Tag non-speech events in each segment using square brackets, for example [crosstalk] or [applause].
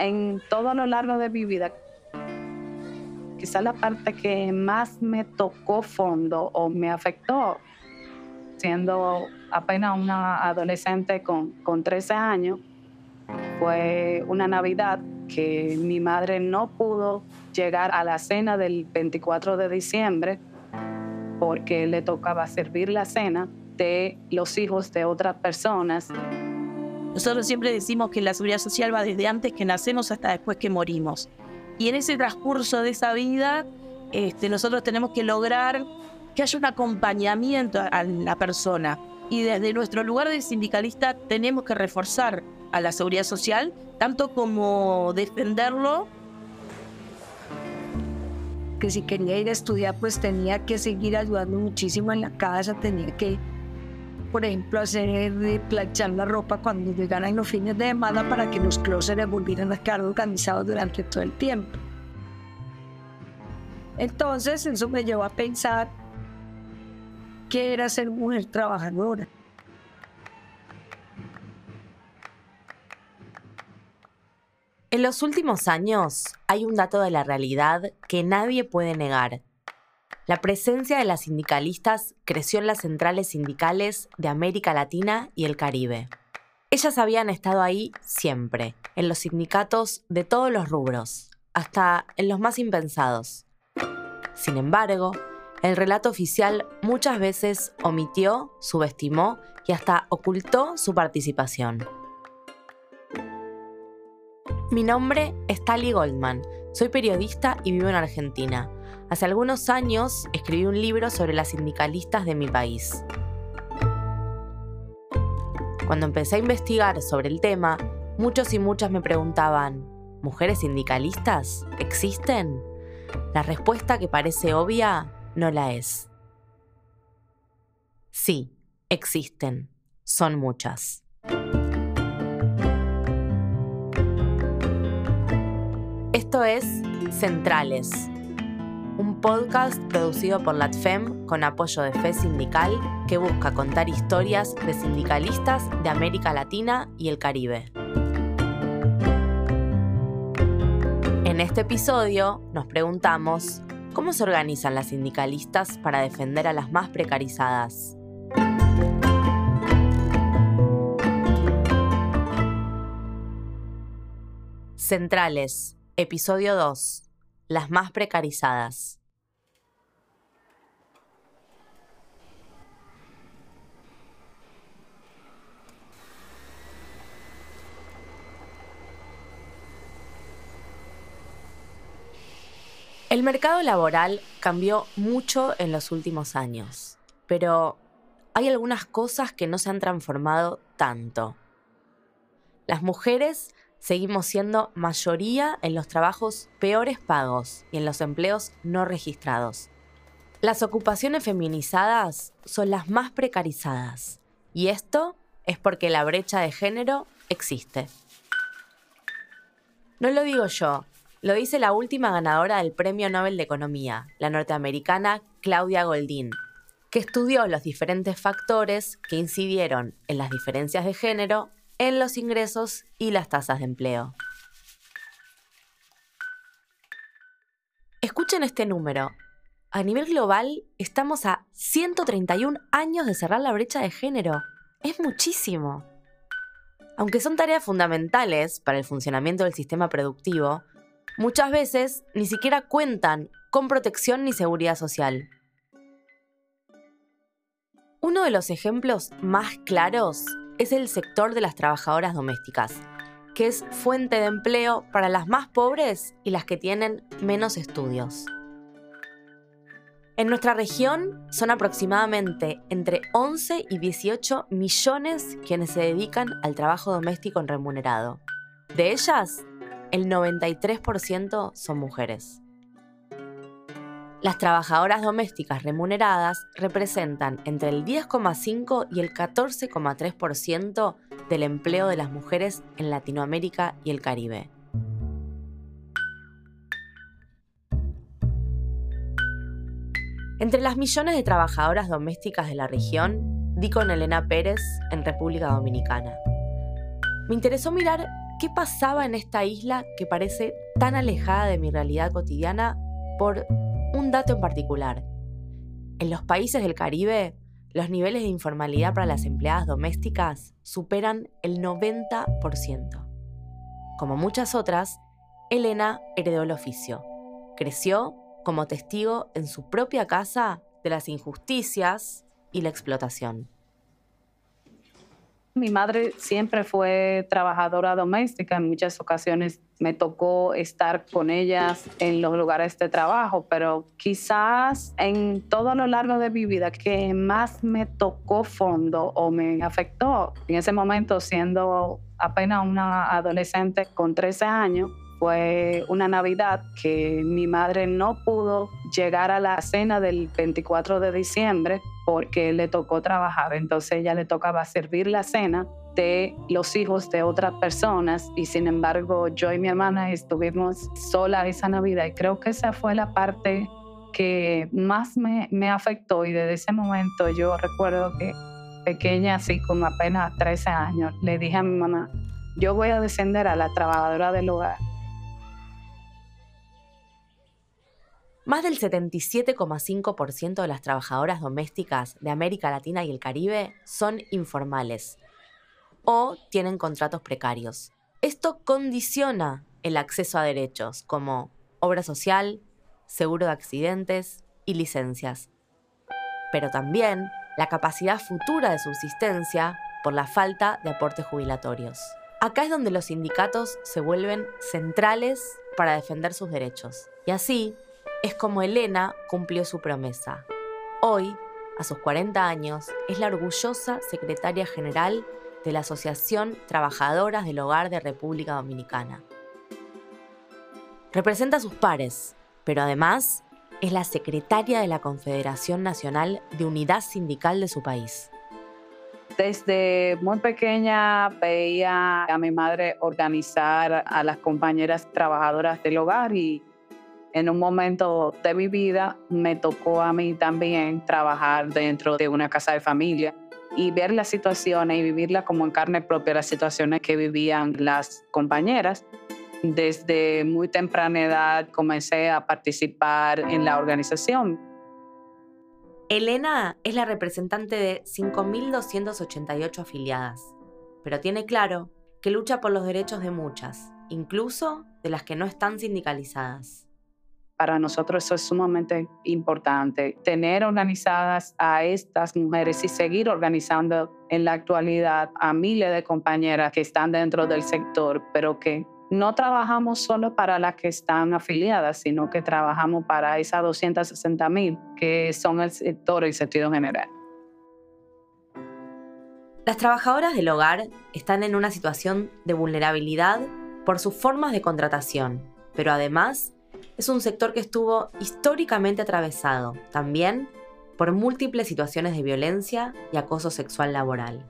en todo lo largo de mi vida, quizá la parte que más me tocó fondo o me afectó, siendo apenas una adolescente con, con 13 años, fue una Navidad que mi madre no pudo llegar a la cena del 24 de diciembre porque le tocaba servir la cena de los hijos de otras personas. Nosotros siempre decimos que la seguridad social va desde antes que nacemos hasta después que morimos. Y en ese transcurso de esa vida, este, nosotros tenemos que lograr que haya un acompañamiento a la persona. Y desde nuestro lugar de sindicalista tenemos que reforzar a la seguridad social, tanto como defenderlo. Que si quería ir a estudiar, pues tenía que seguir ayudando muchísimo en la casa, tenía que, por ejemplo, hacer planchar la ropa cuando llegaran los fines de semana para que los closets volvieran a estar organizados durante todo el tiempo. Entonces eso me llevó a pensar que era ser mujer trabajadora. En los últimos años hay un dato de la realidad que nadie puede negar. La presencia de las sindicalistas creció en las centrales sindicales de América Latina y el Caribe. Ellas habían estado ahí siempre, en los sindicatos de todos los rubros, hasta en los más impensados. Sin embargo, el relato oficial muchas veces omitió, subestimó y hasta ocultó su participación. Mi nombre es Tali Goldman, soy periodista y vivo en Argentina. Hace algunos años escribí un libro sobre las sindicalistas de mi país. Cuando empecé a investigar sobre el tema, muchos y muchas me preguntaban, ¿mujeres sindicalistas? ¿Existen? La respuesta que parece obvia no la es. Sí, existen. Son muchas. Esto es Centrales, un podcast producido por LATFEM con apoyo de Fe Sindical que busca contar historias de sindicalistas de América Latina y el Caribe. En este episodio nos preguntamos cómo se organizan las sindicalistas para defender a las más precarizadas. Centrales, Episodio 2. Las más precarizadas. El mercado laboral cambió mucho en los últimos años, pero hay algunas cosas que no se han transformado tanto. Las mujeres seguimos siendo mayoría en los trabajos peores pagos y en los empleos no registrados. Las ocupaciones feminizadas son las más precarizadas y esto es porque la brecha de género existe. No lo digo yo, lo dice la última ganadora del Premio Nobel de Economía, la norteamericana Claudia Goldin, que estudió los diferentes factores que incidieron en las diferencias de género en los ingresos y las tasas de empleo. Escuchen este número. A nivel global estamos a 131 años de cerrar la brecha de género. Es muchísimo. Aunque son tareas fundamentales para el funcionamiento del sistema productivo, muchas veces ni siquiera cuentan con protección ni seguridad social. Uno de los ejemplos más claros es el sector de las trabajadoras domésticas, que es fuente de empleo para las más pobres y las que tienen menos estudios. En nuestra región son aproximadamente entre 11 y 18 millones quienes se dedican al trabajo doméstico en remunerado. De ellas, el 93% son mujeres. Las trabajadoras domésticas remuneradas representan entre el 10,5 y el 14,3% del empleo de las mujeres en Latinoamérica y el Caribe. Entre las millones de trabajadoras domésticas de la región, di con Elena Pérez en República Dominicana. Me interesó mirar qué pasaba en esta isla que parece tan alejada de mi realidad cotidiana por un dato en particular. En los países del Caribe, los niveles de informalidad para las empleadas domésticas superan el 90%. Como muchas otras, Elena heredó el oficio. Creció como testigo en su propia casa de las injusticias y la explotación. Mi madre siempre fue trabajadora doméstica. En muchas ocasiones me tocó estar con ellas en los lugares de trabajo, pero quizás en todo lo largo de mi vida que más me tocó fondo o me afectó en ese momento siendo apenas una adolescente con 13 años fue una Navidad que mi madre no pudo llegar a la cena del 24 de diciembre porque le tocó trabajar. Entonces ella le tocaba servir la cena de los hijos de otras personas y sin embargo yo y mi hermana estuvimos sola esa Navidad y creo que esa fue la parte que más me, afectó y desde ese momento yo recuerdo que pequeña, así como apenas 13 años, le dije a mi mamá, yo voy a descender a la trabajadora del hogar Más del 77,5% de las trabajadoras domésticas de América Latina y el Caribe son informales o tienen contratos precarios. Esto condiciona el acceso a derechos como obra social, seguro de accidentes y licencias, pero también la capacidad futura de subsistencia por la falta de aportes jubilatorios. Acá es donde los sindicatos se vuelven centrales para defender sus derechos. Y así, es como Elena cumplió su promesa. Hoy, a sus 40 años, es la orgullosa secretaria general de la Asociación Trabajadoras del Hogar de República Dominicana. Representa a sus pares, pero además es la secretaria de la Confederación Nacional de Unidad Sindical de su país. Desde muy pequeña veía a mi madre organizar a las compañeras trabajadoras del hogar y en un momento de mi vida me tocó a mí también trabajar dentro de una casa de familia y ver las situaciones y vivirlas como en carne propia, las situaciones que vivían las compañeras. Desde muy temprana edad comencé a participar en la organización. Elena es la representante de 5.288 afiliadas, pero tiene claro que lucha por los derechos de muchas, incluso de las que no están sindicalizadas. Para nosotros eso es sumamente importante, tener organizadas a estas mujeres y seguir organizando en la actualidad a miles de compañeras que están dentro del sector, pero que no trabajamos solo para las que están afiliadas, sino que trabajamos para esas 260 mil que son el sector y sentido general. Las trabajadoras del hogar están en una situación de vulnerabilidad por sus formas de contratación, pero además es un sector que estuvo históricamente atravesado también por múltiples situaciones de violencia y acoso sexual laboral.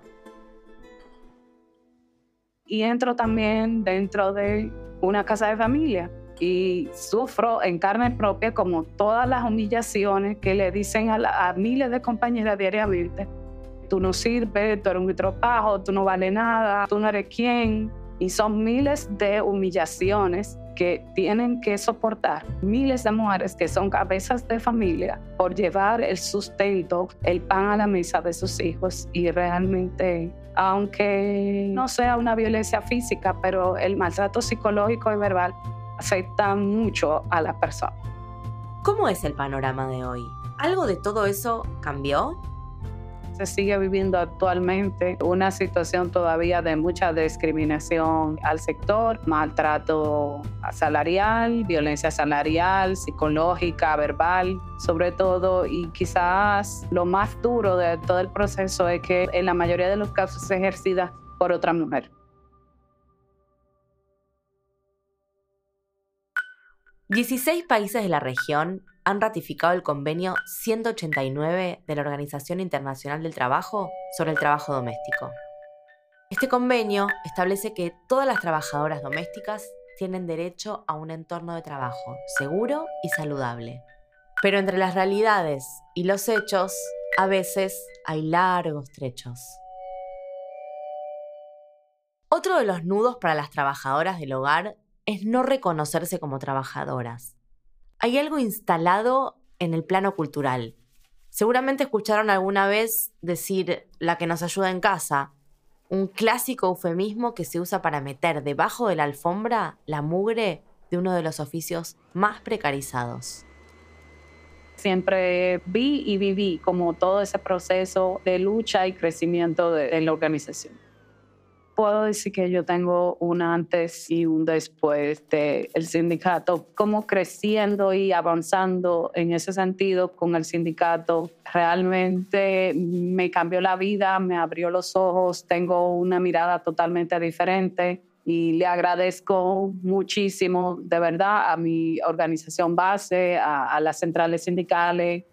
Y entro también dentro de una casa de familia y sufro en carne propia como todas las humillaciones que le dicen a, miles de compañeras diariamente. Tú no sirves, tú eres un tropajo, tú no vales nada, tú no eres quién. Y son miles de humillaciones que tienen que soportar miles de mujeres que son cabezas de familia por llevar el sustento, el pan a la mesa de sus hijos y realmente, aunque no sea una violencia física, pero el maltrato psicológico y verbal afecta mucho a la persona. ¿Cómo es el panorama de hoy? ¿Algo de todo eso cambió? Se sigue viviendo actualmente una situación todavía de mucha discriminación al sector, maltrato salarial, violencia salarial, psicológica, verbal, sobre todo, y quizás lo más duro de todo el proceso es que en la mayoría de los casos es ejercida por otra mujer. 16 países de la región han ratificado el convenio 189 de la Organización Internacional del Trabajo sobre el trabajo doméstico. Este convenio establece que todas las trabajadoras domésticas tienen derecho a un entorno de trabajo seguro y saludable. Pero entre las realidades y los hechos, a veces hay largos trechos. Otro de los nudos para las trabajadoras del hogar es no reconocerse como trabajadoras. Hay algo instalado en el plano cultural. Seguramente escucharon alguna vez decir la que nos ayuda en casa, un clásico eufemismo que se usa para meter debajo de la alfombra la mugre de uno de los oficios más precarizados. Siempre vi y viví como todo ese proceso de lucha y crecimiento de, la organización puedo decir que yo tengo un antes y un después del el sindicato, como creciendo y avanzando en ese sentido con el sindicato. Realmente me cambió la vida, me abrió los ojos, tengo una mirada totalmente diferente y le agradezco muchísimo, de verdad, a mi organización base, a, a las centrales sindicales,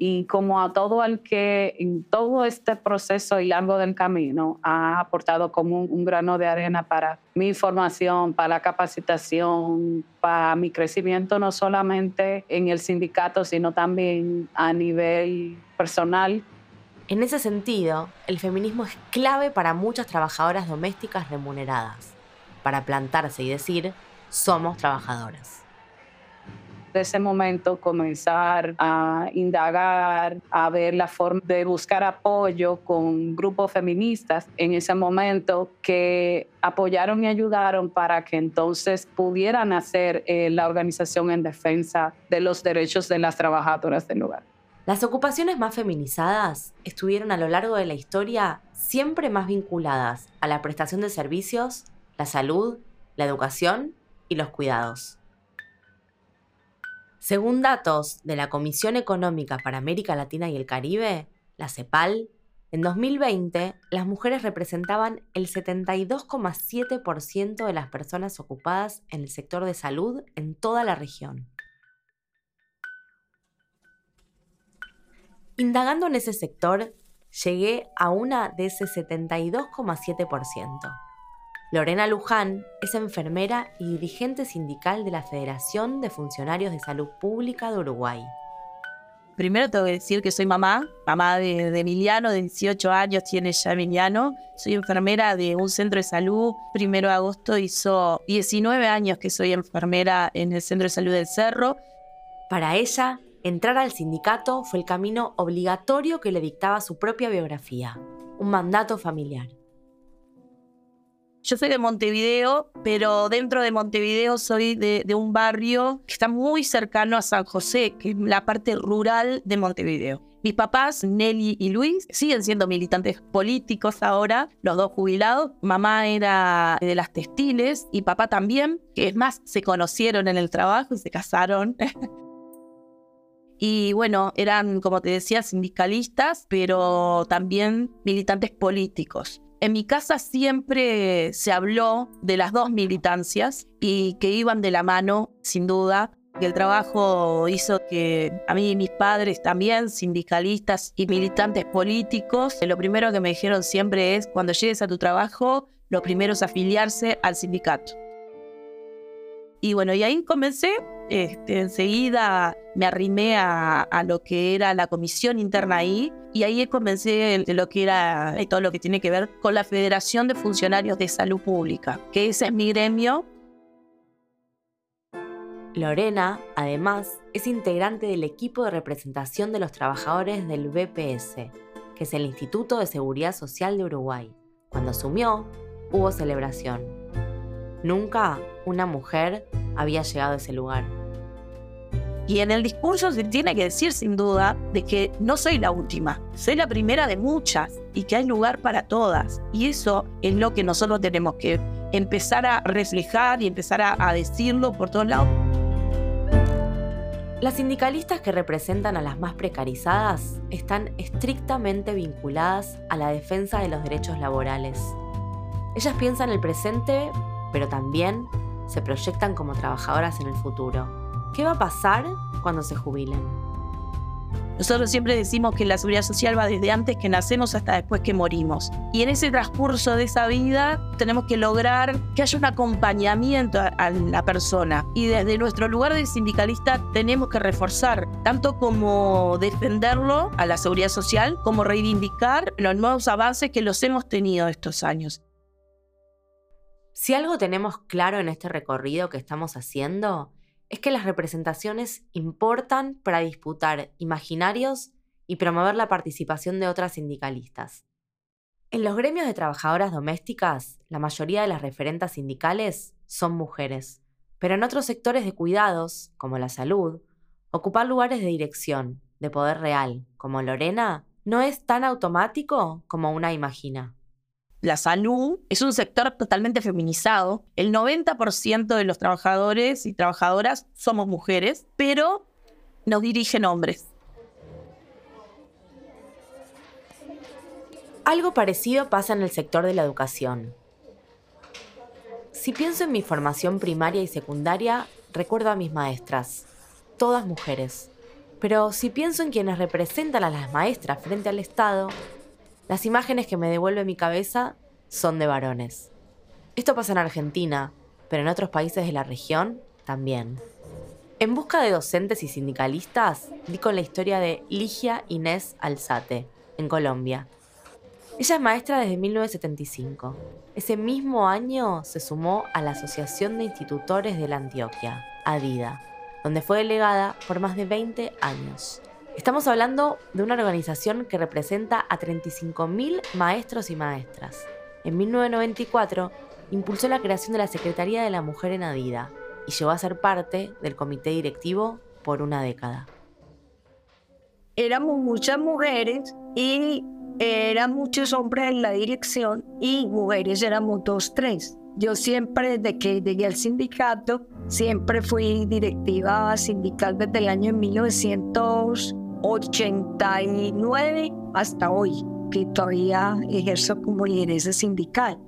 y como a todo el que en todo este proceso y largo del camino ha aportado como un, grano de arena para mi formación, para la capacitación, para mi crecimiento no solamente en el sindicato, sino también a nivel personal. En ese sentido, el feminismo es clave para muchas trabajadoras domésticas remuneradas, para plantarse y decir, somos trabajadoras de ese momento comenzar a indagar, a ver la forma de buscar apoyo con grupos feministas en ese momento que apoyaron y ayudaron para que entonces pudieran hacer eh, la organización en defensa de los derechos de las trabajadoras del lugar. Las ocupaciones más feminizadas estuvieron a lo largo de la historia siempre más vinculadas a la prestación de servicios, la salud, la educación y los cuidados. Según datos de la Comisión Económica para América Latina y el Caribe, la CEPAL, en 2020 las mujeres representaban el 72,7% de las personas ocupadas en el sector de salud en toda la región. Indagando en ese sector, llegué a una de ese 72,7%. Lorena Luján es enfermera y dirigente sindical de la Federación de Funcionarios de Salud Pública de Uruguay. Primero tengo que decir que soy mamá, mamá de, Emiliano, de 18 años tiene ya Emiliano. Soy enfermera de un centro de salud. Primero de agosto hizo 19 años que soy enfermera en el centro de salud del Cerro. Para ella, entrar al sindicato fue el camino obligatorio que le dictaba su propia biografía, un mandato familiar. Yo soy de Montevideo, pero dentro de Montevideo soy de, un barrio que está muy cercano a San José, que es la parte rural de Montevideo. Mis papás, Nelly y Luis, siguen siendo militantes políticos ahora, los dos jubilados. Mamá era de las textiles y papá también, que es más, se conocieron en el trabajo y se casaron. [laughs] Y bueno, eran, como te decía, sindicalistas, pero también militantes políticos. En mi casa siempre se habló de las dos militancias y que iban de la mano, sin duda, que el trabajo hizo que a mí y mis padres también, sindicalistas y militantes políticos, lo primero que me dijeron siempre es, cuando llegues a tu trabajo, lo primero es afiliarse al sindicato. Y bueno, y ahí comencé este, enseguida me arrimé a, lo que era la comisión interna ahí y ahí comencé de lo que era todo lo que tiene que ver con la Federación de Funcionarios de Salud Pública, que ese es mi gremio. Lorena, además, es integrante del equipo de representación de los trabajadores del BPS, que es el Instituto de Seguridad Social de Uruguay. Cuando asumió, hubo celebración. Nunca una mujer había llegado a ese lugar. Y en el discurso se tiene que decir sin duda de que no soy la última, soy la primera de muchas y que hay lugar para todas. Y eso es lo que nosotros tenemos que empezar a reflejar y empezar a, decirlo por todos lados. Las sindicalistas que representan a las más precarizadas están estrictamente vinculadas a la defensa de los derechos laborales. Ellas piensan el presente, pero también se proyectan como trabajadoras en el futuro. ¿Qué va a pasar cuando se jubilen? Nosotros siempre decimos que la seguridad social va desde antes que nacemos hasta después que morimos. Y en ese transcurso de esa vida tenemos que lograr que haya un acompañamiento a, la persona. Y desde nuestro lugar de sindicalista tenemos que reforzar, tanto como defenderlo a la seguridad social, como reivindicar los nuevos avances que los hemos tenido estos años. Si algo tenemos claro en este recorrido que estamos haciendo, es que las representaciones importan para disputar imaginarios y promover la participación de otras sindicalistas. En los gremios de trabajadoras domésticas, la mayoría de las referentas sindicales son mujeres, pero en otros sectores de cuidados, como la salud, ocupar lugares de dirección, de poder real, como Lorena, no es tan automático como una imagina la salud es un sector totalmente feminizado. El 90% de los trabajadores y trabajadoras somos mujeres, pero nos dirigen hombres. Algo parecido pasa en el sector de la educación. Si pienso en mi formación primaria y secundaria, recuerdo a mis maestras, todas mujeres. Pero si pienso en quienes representan a las maestras frente al Estado, las imágenes que me devuelve mi cabeza son de varones. Esto pasa en Argentina, pero en otros países de la región también. En busca de docentes y sindicalistas, di con la historia de Ligia Inés Alzate, en Colombia. Ella es maestra desde 1975. Ese mismo año se sumó a la Asociación de Institutores de la Antioquia, ADIDA, donde fue delegada por más de 20 años. Estamos hablando de una organización que representa a 35.000 maestros y maestras. En 1994 impulsó la creación de la Secretaría de la Mujer en Adida y llegó a ser parte del comité directivo por una década. Éramos muchas mujeres y eran muchos hombres en la dirección y mujeres éramos dos, tres. Yo siempre, desde que llegué al sindicato, siempre fui directiva sindical desde el año 1900. 89 hasta hoy, que todavía ejerzo como lideresa sindical.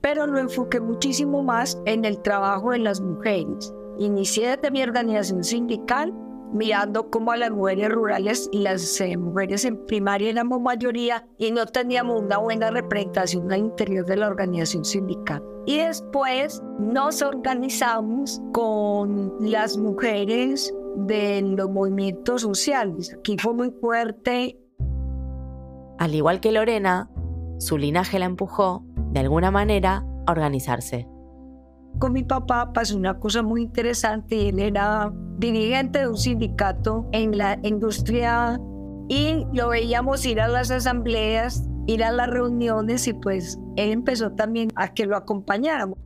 Pero lo enfoqué muchísimo más en el trabajo de las mujeres. Inicié desde mi organización sindical mirando cómo a las mujeres rurales y las eh, mujeres en primaria éramos mayoría y no teníamos una buena representación al interior de la organización sindical. Y después nos organizamos con las mujeres de los movimientos sociales. Aquí fue muy fuerte. Al igual que Lorena, su linaje la empujó, de alguna manera, a organizarse. Con mi papá pasó una cosa muy interesante él era dirigente de un sindicato en la industria y lo veíamos ir a las asambleas, ir a las reuniones y pues él empezó también a que lo acompañáramos.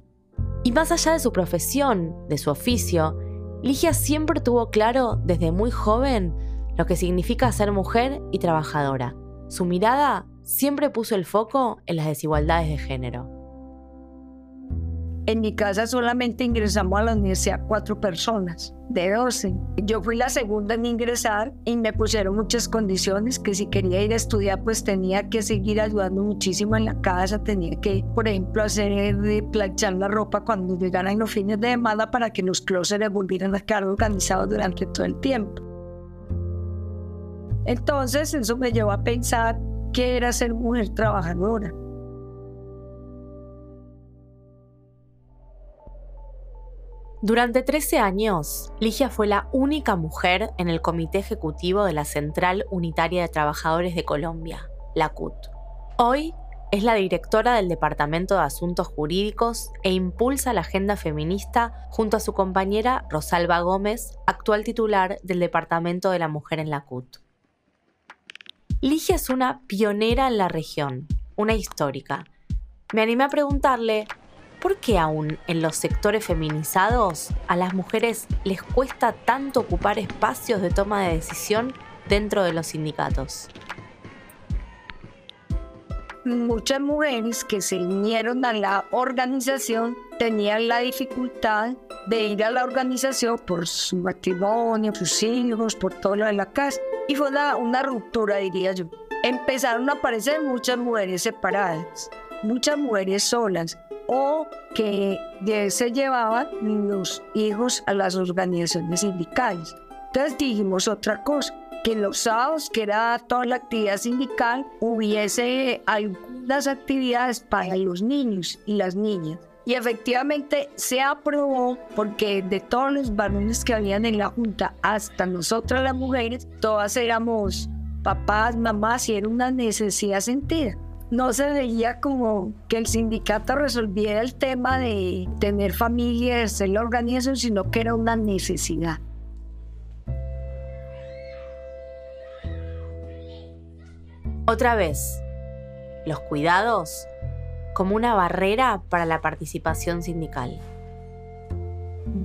Y más allá de su profesión, de su oficio, Ligia siempre tuvo claro desde muy joven lo que significa ser mujer y trabajadora. Su mirada siempre puso el foco en las desigualdades de género. En mi casa solamente ingresamos a la universidad cuatro personas, de 12. Yo fui la segunda en ingresar y me pusieron muchas condiciones que si quería ir a estudiar pues tenía que seguir ayudando muchísimo en la casa, tenía que, por ejemplo, hacer de planchar la ropa cuando llegaran los fines de semana para que los closets volvieran a quedar organizados durante todo el tiempo. Entonces eso me llevó a pensar que era ser mujer trabajadora. Durante 13 años, Ligia fue la única mujer en el Comité Ejecutivo de la Central Unitaria de Trabajadores de Colombia, la CUT. Hoy es la directora del Departamento de Asuntos Jurídicos e impulsa la agenda feminista junto a su compañera Rosalba Gómez, actual titular del Departamento de la Mujer en la CUT. Ligia es una pionera en la región, una histórica. Me animé a preguntarle ¿por qué aún en los sectores feminizados a las mujeres les cuesta tanto ocupar espacios de toma de decisión dentro de los sindicatos? Muchas mujeres que se unieron a la organización tenían la dificultad de ir a la organización por su matrimonio, sus hijos, por todo lo de la casa. Y fue una, una ruptura, diría yo. Empezaron a aparecer muchas mujeres separadas, muchas mujeres solas, o que se llevaban los hijos a las organizaciones sindicales. Entonces dijimos otra cosa, que los sábados, que era toda la actividad sindical, hubiese algunas actividades para los niños y las niñas. Y efectivamente se aprobó porque de todos los varones que habían en la Junta, hasta nosotras las mujeres, todas éramos papás, mamás y era una necesidad sentida. No se veía como que el sindicato resolviera el tema de tener familia, de ser la sino que era una necesidad. Otra vez, los cuidados como una barrera para la participación sindical.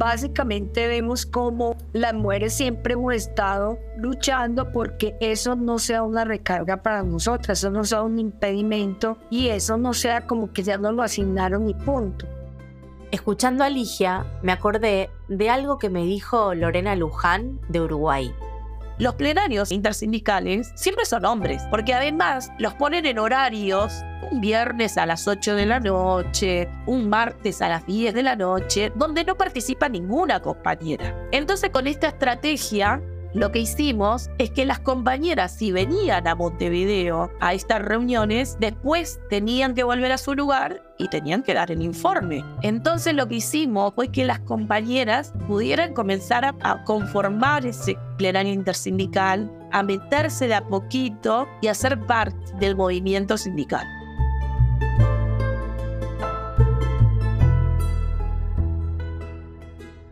Básicamente vemos cómo las mujeres siempre hemos estado luchando porque eso no sea una recarga para nosotras, eso no sea un impedimento y eso no sea como que ya nos lo asignaron y punto. Escuchando a Ligia, me acordé de algo que me dijo Lorena Luján de Uruguay. Los plenarios intersindicales siempre son hombres, porque además los ponen en horarios un viernes a las 8 de la noche, un martes a las 10 de la noche, donde no participa ninguna compañera. Entonces con esta estrategia lo que hicimos es que las compañeras, si venían a Montevideo a estas reuniones, después tenían que volver a su lugar y tenían que dar el informe. Entonces lo que hicimos fue que las compañeras pudieran comenzar a, conformar ese plenario intersindical, a meterse de a poquito y a ser parte del movimiento sindical.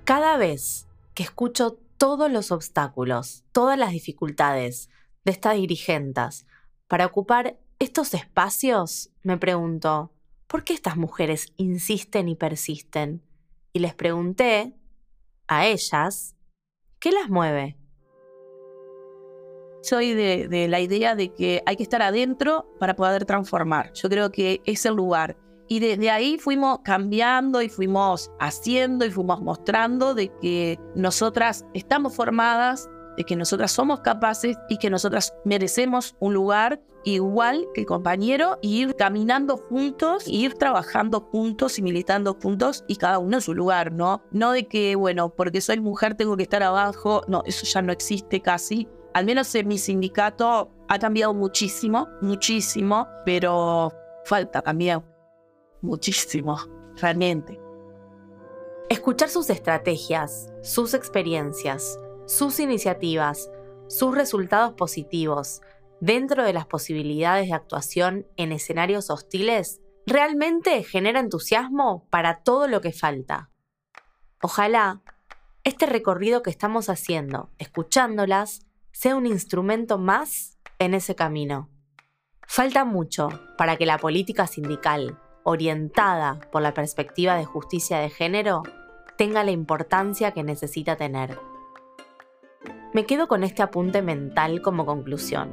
Cada vez que escucho todos los obstáculos, todas las dificultades de estas dirigentes para ocupar estos espacios, me pregunto, ¿por qué estas mujeres insisten y persisten? Y les pregunté a ellas, ¿qué las mueve? Soy de, de, la idea de que hay que estar adentro para poder transformar. Yo creo que es el lugar. Y desde ahí fuimos cambiando y fuimos haciendo y fuimos mostrando de que nosotras estamos formadas, de que nosotras somos capaces y que nosotras merecemos un lugar igual que el compañero y ir caminando juntos, ir trabajando juntos y militando juntos y cada uno en su lugar, ¿no? No de que, bueno, porque soy mujer tengo que estar abajo, no, eso ya no existe casi. Al menos en mi sindicato ha cambiado muchísimo, muchísimo, pero falta cambiar muchísimo, realmente. Escuchar sus estrategias, sus experiencias, sus iniciativas, sus resultados positivos dentro de las posibilidades de actuación en escenarios hostiles realmente genera entusiasmo para todo lo que falta. Ojalá este recorrido que estamos haciendo, escuchándolas, sea un instrumento más en ese camino. Falta mucho para que la política sindical, orientada por la perspectiva de justicia de género, tenga la importancia que necesita tener. Me quedo con este apunte mental como conclusión.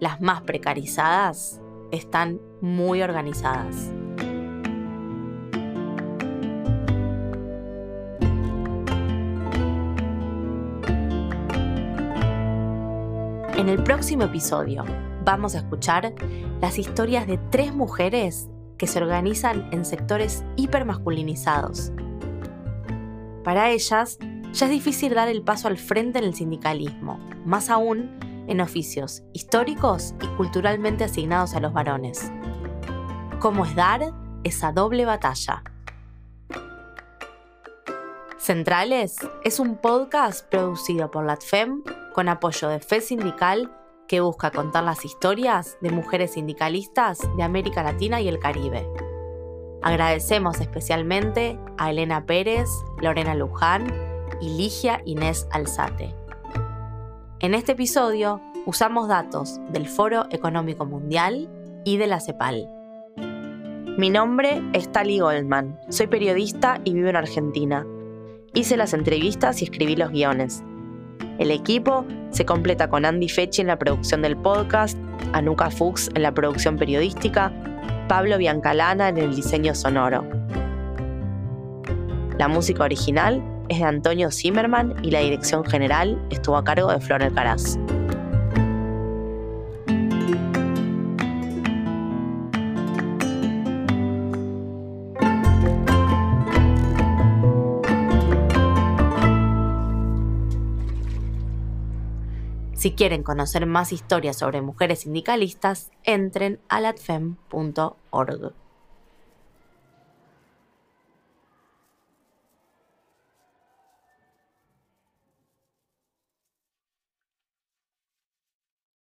Las más precarizadas están muy organizadas. En el próximo episodio vamos a escuchar las historias de tres mujeres que se organizan en sectores hipermasculinizados. Para ellas, ya es difícil dar el paso al frente en el sindicalismo, más aún en oficios históricos y culturalmente asignados a los varones. ¿Cómo es dar esa doble batalla? Centrales es un podcast producido por LATFEM con apoyo de FE Sindical que busca contar las historias de mujeres sindicalistas de América Latina y el Caribe. Agradecemos especialmente a Elena Pérez, Lorena Luján y Ligia Inés Alzate. En este episodio usamos datos del Foro Económico Mundial y de la CEPAL. Mi nombre es Tali Goldman, soy periodista y vivo en Argentina. Hice las entrevistas y escribí los guiones. El equipo se completa con Andy Fechi en la producción del podcast, Anuka Fuchs en la producción periodística, Pablo Biancalana en el diseño sonoro. La música original es de Antonio Zimmerman y la dirección general estuvo a cargo de Flor Alcaraz. Si quieren conocer más historias sobre mujeres sindicalistas, entren a latfem.org.